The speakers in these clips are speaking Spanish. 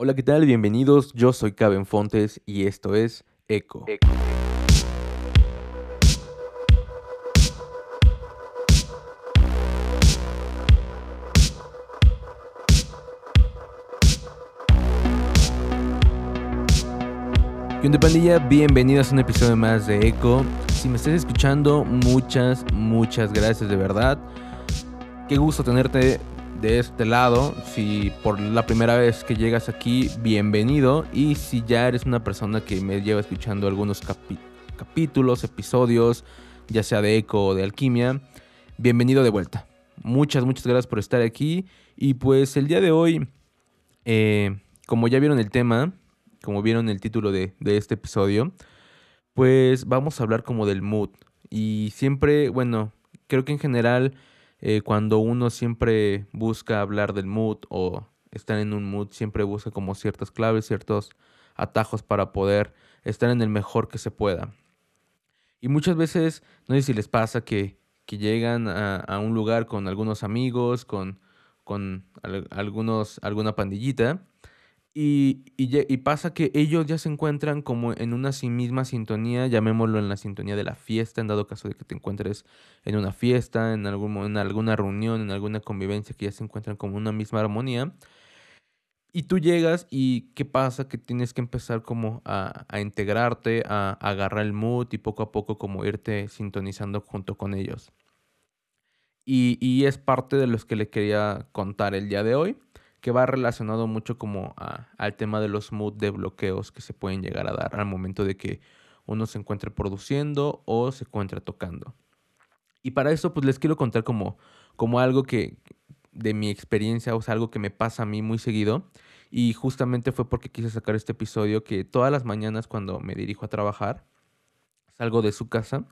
Hola, ¿qué tal? Bienvenidos. Yo soy Caben Fontes y esto es Eco. ¿Qué onda pandilla? Bienvenidos a un episodio más de Eco. Si me estás escuchando, muchas, muchas gracias de verdad. Qué gusto tenerte de este lado. Si por la primera vez que llegas aquí, bienvenido. Y si ya eres una persona que me lleva escuchando algunos capítulos, episodios, ya sea de Eco o de Alquimia, bienvenido de vuelta. Muchas, muchas gracias por estar aquí. Y pues el día de hoy, eh, como ya vieron el tema, como vieron el título de, este episodio, pues vamos a hablar como del mood. Y siempre, bueno, creo que en general, eh, cuando uno siempre busca hablar del mood o estar en un mood, siempre busca como ciertas claves, ciertos atajos para poder estar en el mejor que se pueda. Y muchas veces, no sé si les pasa que, llegan a, un lugar con algunos amigos, con, con algunos, alguna pandillita, y, y, pasa que ellos ya se encuentran como en una misma sintonía, llamémoslo en la sintonía de la fiesta, en dado caso de que te encuentres en una fiesta, en, algún, en alguna reunión, en alguna convivencia, que ya se encuentran como una misma armonía. Y tú llegas y ¿qué pasa? Que tienes que empezar como a, a integrarte, a, a, agarrar el mood y poco a poco como irte sintonizando junto con ellos. Y, y es parte de los que le quería contar el día de hoy que va relacionado mucho como al tema de los mood de bloqueos que se pueden llegar a dar al momento de que uno se encuentre produciendo o se encuentre tocando. Y para eso pues les quiero contar como, como algo que de mi experiencia, o sea, algo que me pasa a mí muy seguido. Y justamente fue porque quise sacar este episodio que todas las mañanas cuando me dirijo a trabajar, salgo de su casa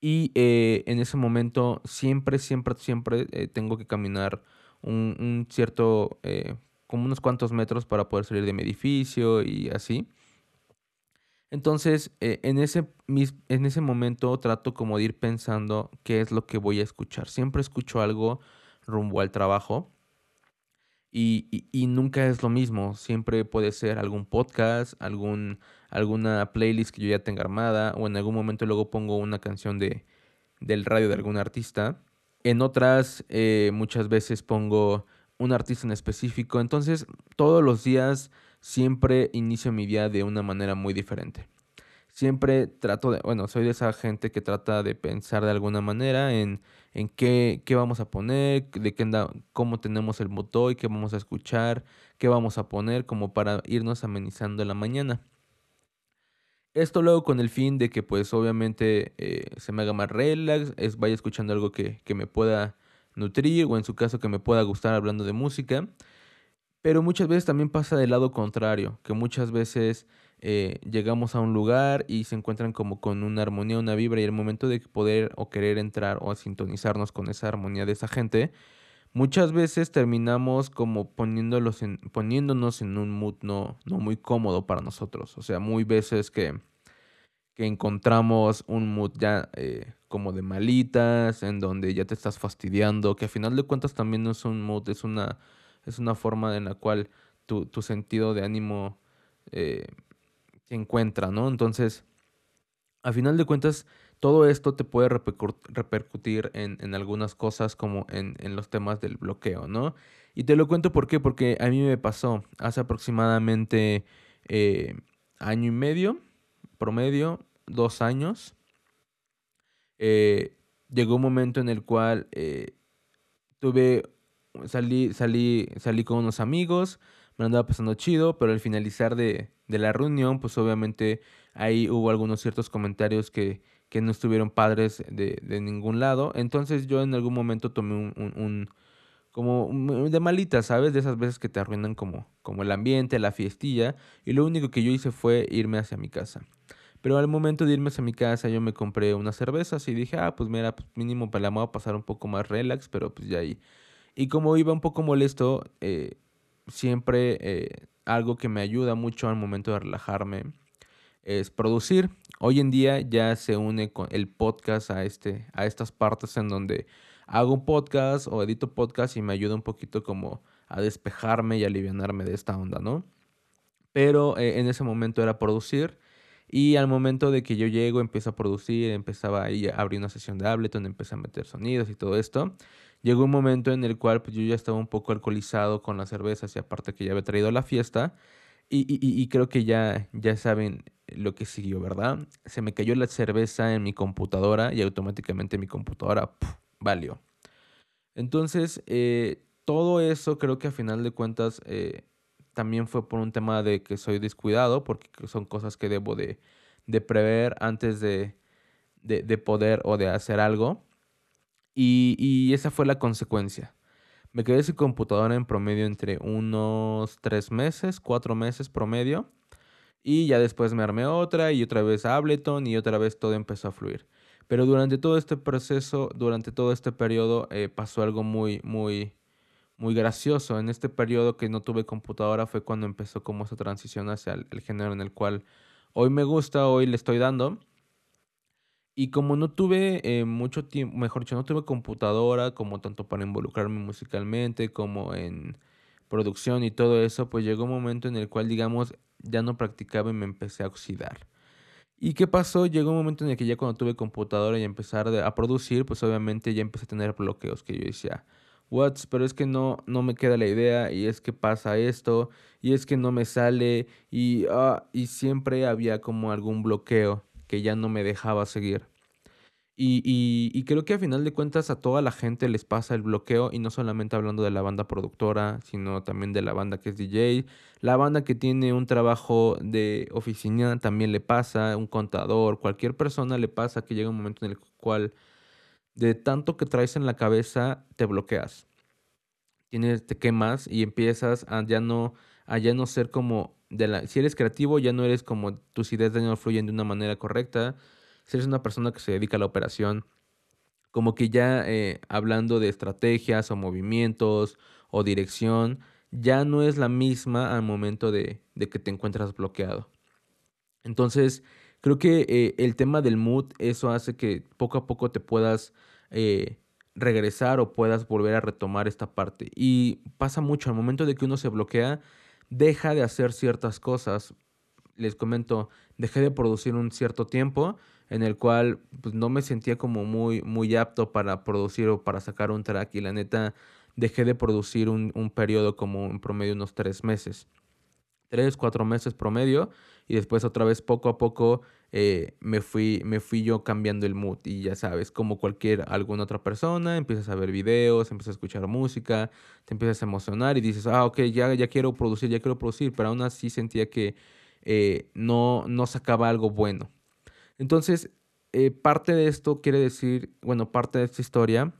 y eh, en ese momento siempre, siempre, siempre eh, tengo que caminar un, cierto, eh, como unos cuantos metros para poder salir de mi edificio y así. Entonces, eh, en, ese, en ese momento trato como de ir pensando qué es lo que voy a escuchar. Siempre escucho algo rumbo al trabajo y, y, nunca es lo mismo. Siempre puede ser algún podcast, algún, alguna playlist que yo ya tenga armada o en algún momento luego pongo una canción de, del radio de algún artista en otras eh, muchas veces pongo un artista en específico. Entonces todos los días siempre inicio mi día de una manera muy diferente. Siempre trato de, bueno, soy de esa gente que trata de pensar de alguna manera en, en qué, qué vamos a poner, de qué cómo tenemos el motor y qué vamos a escuchar, qué vamos a poner, como para irnos amenizando la mañana. Esto luego con el fin de que pues obviamente eh, se me haga más relax, es, vaya escuchando algo que, me pueda nutrir o en su caso que me pueda gustar hablando de música. Pero muchas veces también pasa del lado contrario, que muchas veces eh, llegamos a un lugar y se encuentran como con una armonía, una vibra y el momento de poder o querer entrar o sintonizarnos con esa armonía de esa gente, muchas veces terminamos como poniéndolos en, poniéndonos en un mood no, no muy cómodo para nosotros. O sea, muy veces que, que encontramos un mood ya eh, como de malitas, en donde ya te estás fastidiando, que a final de cuentas también no es un mood, es una, es una forma en la cual tu, tu sentido de ánimo eh, se encuentra, ¿no? Entonces, a final de cuentas, todo esto te puede repercutir en, algunas cosas como en, los temas del bloqueo, ¿no? Y te lo cuento por qué, porque a mí me pasó hace aproximadamente eh, año y medio, promedio, dos años. Eh, llegó un momento en el cual eh, tuve, salí, salí, salí con unos amigos, me andaba pasando chido, pero al finalizar de, de la reunión, pues obviamente ahí hubo algunos ciertos comentarios que que no estuvieron padres de, de ningún lado. Entonces yo en algún momento tomé un, un, como de malita, ¿sabes? De esas veces que te arruinan como, como el ambiente, la fiestilla. Y lo único que yo hice fue irme hacia mi casa. Pero al momento de irme hacia mi casa yo me compré unas cervezas y dije, ah, pues mira, pues mínimo para la voy a pasar un poco más relax, pero pues ya ahí. Y como iba un poco molesto, eh, siempre eh, algo que me ayuda mucho al momento de relajarme es producir. Hoy en día ya se une con el podcast a, este, a estas partes en donde hago un podcast o edito podcast y me ayuda un poquito como a despejarme y aliviarme de esta onda, ¿no? Pero eh, en ese momento era producir. Y al momento de que yo llego, empiezo a producir, empezaba ahí a abrir una sesión de Ableton, empecé a meter sonidos y todo esto. Llegó un momento en el cual pues, yo ya estaba un poco alcoholizado con las cervezas y aparte que ya había traído la fiesta. Y, y, y creo que ya, ya saben lo que siguió, ¿verdad? Se me cayó la cerveza en mi computadora y automáticamente mi computadora valió. Entonces, eh, todo eso creo que a final de cuentas eh, también fue por un tema de que soy descuidado, porque son cosas que debo de, de prever antes de, de, de, poder o de hacer algo. Y, y, esa fue la consecuencia. Me quedé sin computadora en promedio entre unos tres meses, cuatro meses promedio. Y ya después me armé otra y otra vez Ableton y otra vez todo empezó a fluir. Pero durante todo este proceso, durante todo este periodo, eh, pasó algo muy, muy, muy gracioso. En este periodo que no tuve computadora fue cuando empezó como esa transición hacia el, género en el cual hoy me gusta, hoy le estoy dando. Y como no tuve eh, mucho tiempo, mejor dicho, no tuve computadora como tanto para involucrarme musicalmente como en producción y todo eso, pues llegó un momento en el cual, digamos, ya no practicaba y me empecé a oxidar. ¿Y qué pasó? Llegó un momento en el que ya cuando tuve computadora y empezar a producir, pues obviamente ya empecé a tener bloqueos que yo decía, what, pero es que no, no me queda la idea y es que pasa esto y es que no me sale y, ah, y siempre había como algún bloqueo que ya no me dejaba seguir. Y, y, creo que a final de cuentas a toda la gente les pasa el bloqueo y no solamente hablando de la banda productora, sino también de la banda que es DJ. La banda que tiene un trabajo de oficina también le pasa, un contador, cualquier persona le pasa que llega un momento en el cual de tanto que traes en la cabeza te bloqueas. Tienes, te quemas y empiezas a ya no, a ya no ser como de la, si eres creativo ya no eres como tus ideas ya no fluyen de una manera correcta si eres una persona que se dedica a la operación, como que ya eh, hablando de estrategias o movimientos o dirección, ya no es la misma al momento de, que te encuentras bloqueado. Entonces, creo que eh, el tema del mood, eso hace que poco a poco te puedas eh, regresar o puedas volver a retomar esta parte. Y pasa mucho, al momento de que uno se bloquea, deja de hacer ciertas cosas. Les comento, dejé de producir un cierto tiempo en el cual pues, no me sentía como muy, muy apto para producir o para sacar un track y la neta dejé de producir un, un periodo como en promedio unos tres meses. Tres, cuatro meses promedio y después otra vez poco a poco eh, me, fui, me fui yo cambiando el mood y ya sabes, como cualquier alguna otra persona, empiezas a ver videos, empiezas a escuchar música, te empiezas a emocionar y dices, ah, ok, ya, ya quiero producir, ya quiero producir, pero aún así sentía que eh, no, no sacaba algo bueno. Entonces, eh, parte de esto quiere decir, bueno, parte de esta historia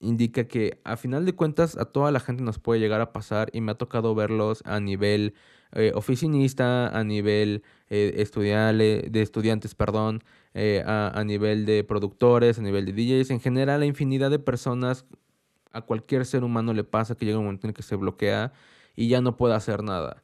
indica que a final de cuentas a toda la gente nos puede llegar a pasar y me ha tocado verlos a nivel eh, oficinista, a nivel de estudiantes, perdón, a, a, nivel de productores, a nivel de DJs, en general a infinidad de personas, a cualquier ser humano le pasa que llega un momento en que se bloquea y ya no puede hacer nada.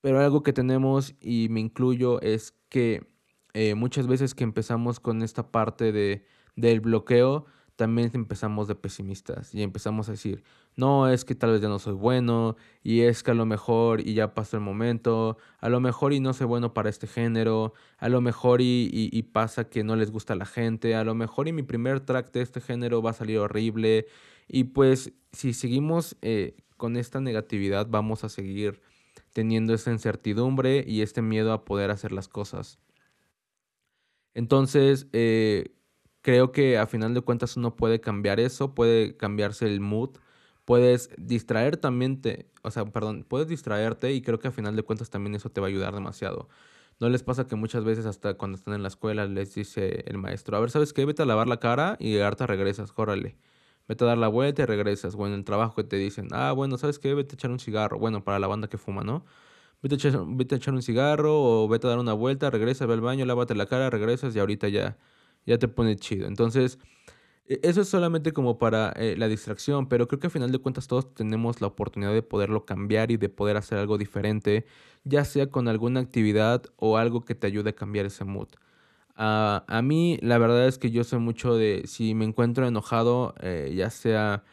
Pero algo que tenemos, y me incluyo, es que eh, muchas veces que empezamos con esta parte de, del bloqueo, también empezamos de pesimistas y empezamos a decir, no, es que tal vez ya no soy bueno y es que a lo mejor y ya pasó el momento, a lo mejor y no soy bueno para este género, a lo mejor y, y, pasa que no les gusta a la gente, a lo mejor y mi primer track de este género va a salir horrible y pues si seguimos eh, con esta negatividad vamos a seguir teniendo esa incertidumbre y este miedo a poder hacer las cosas. Entonces, eh, creo que a final de cuentas uno puede cambiar eso, puede cambiarse el mood, puedes distraer también, o sea, perdón, puedes distraerte y creo que a final de cuentas también eso te va a ayudar demasiado. ¿No les pasa que muchas veces hasta cuando están en la escuela les dice el maestro, a ver, ¿sabes qué? Vete a lavar la cara y ahorita regresas, córrale vete a dar la vuelta y regresas. Bueno, en el trabajo que te dicen, ah, bueno, ¿sabes qué? Vete a echar un cigarro. Bueno, para la banda que fuma, ¿no? Vete a echar, vete a echar un cigarro o vete a dar una vuelta, regresas, ve al baño, lávate la cara, regresas y ahorita ya, ya te pone chido. Entonces, e, eso es solamente como para eh, la distracción, pero creo que al final de cuentas todos tenemos la oportunidad de poderlo cambiar y de poder hacer algo diferente, ya sea con alguna actividad o algo que te ayude a cambiar ese mood. Uh, a mí la verdad es que yo soy mucho de, si me encuentro enojado, eh, ya sea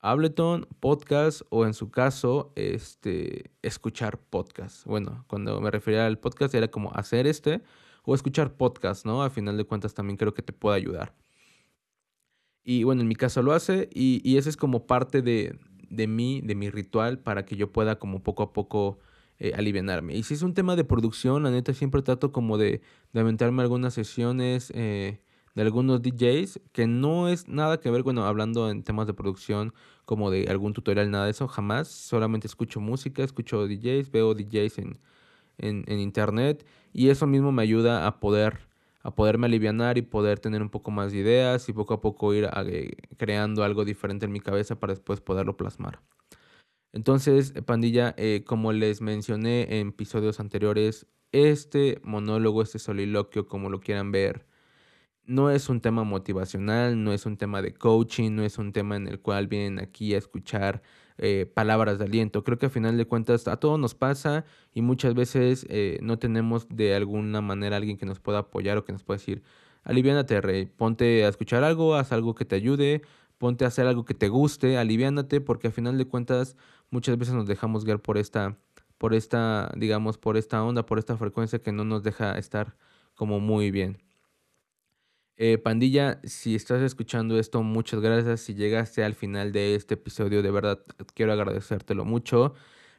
Ableton, podcast o en su caso, este, escuchar podcast. Bueno, cuando me refería al podcast era como hacer este o escuchar podcast, ¿no? A final de cuentas también creo que te puede ayudar. Y bueno, en mi caso lo hace y, y ese es como parte de, de mí, de mi ritual, para que yo pueda como poco a poco eh, aliviarme. Y si es un tema de producción, la neta siempre trato como de, de aventarme algunas sesiones eh, de algunos DJs, que no es nada que ver, bueno, hablando en temas de producción, como de algún tutorial, nada de eso, jamás. Solamente escucho música, escucho DJs, veo DJs en, en, internet y eso mismo me ayuda a poder a poderme aliviar y poder tener un poco más de ideas y poco a poco ir eh, creando algo diferente en mi cabeza para después poderlo plasmar. Entonces, pandilla, eh, como les mencioné en episodios anteriores, este monólogo, este soliloquio, como lo quieran ver, no es un tema motivacional, no es un tema de coaching, no es un tema en el cual vienen aquí a escuchar eh, palabras de aliento. Creo que a final de cuentas a todos nos pasa y muchas veces eh, no tenemos de alguna manera alguien que nos pueda apoyar o que nos pueda decir, aliviánate, rey, ponte a escuchar algo, haz algo que te ayude, ponte a hacer algo que te guste, aliviánate, porque a final de cuentas muchas veces nos dejamos guiar por esta, por esta, digamos, por esta onda, por esta frecuencia que no nos deja estar como muy bien. Eh, pandilla, si estás escuchando esto, muchas gracias. Si llegaste al final de este episodio, de verdad quiero agradecértelo mucho.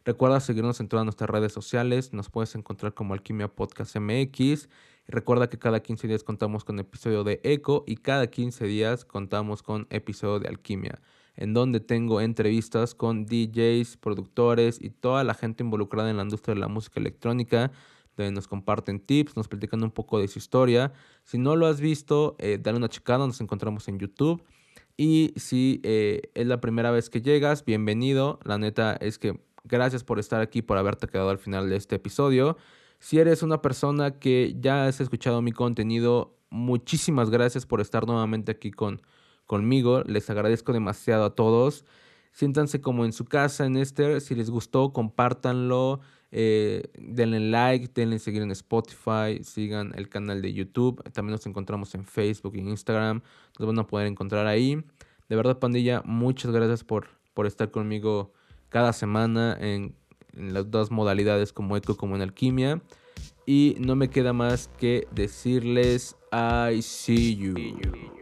Recuerda seguirnos en todas nuestras redes sociales. Nos puedes encontrar como Alquimia Podcast MX. recuerda que cada 15 días contamos con episodio de Eco y cada 15 días contamos con episodio de Alquimia, en donde tengo entrevistas con DJs, productores y toda la gente involucrada en la industria de la música electrónica donde nos comparten tips, nos platican un poco de su historia. Si no lo has visto, eh, dale una checada, nos encontramos en YouTube. Y si eh, es la primera vez que llegas, bienvenido. La neta es que gracias por estar aquí, por haberte quedado al final de este episodio. Si eres una persona que ya has escuchado mi contenido, muchísimas gracias por estar nuevamente aquí con, conmigo. Les agradezco demasiado a todos. Siéntanse como en su casa en este. Si les gustó, compártanlo. Eh, denle like, denle seguir en Spotify, sigan el canal de YouTube. También nos encontramos en Facebook y Instagram. Nos van a poder encontrar ahí. De verdad, pandilla, muchas gracias por, por estar conmigo cada semana en, en las dos modalidades como Eco como en Alquimia. Y no me queda más que decirles I see you.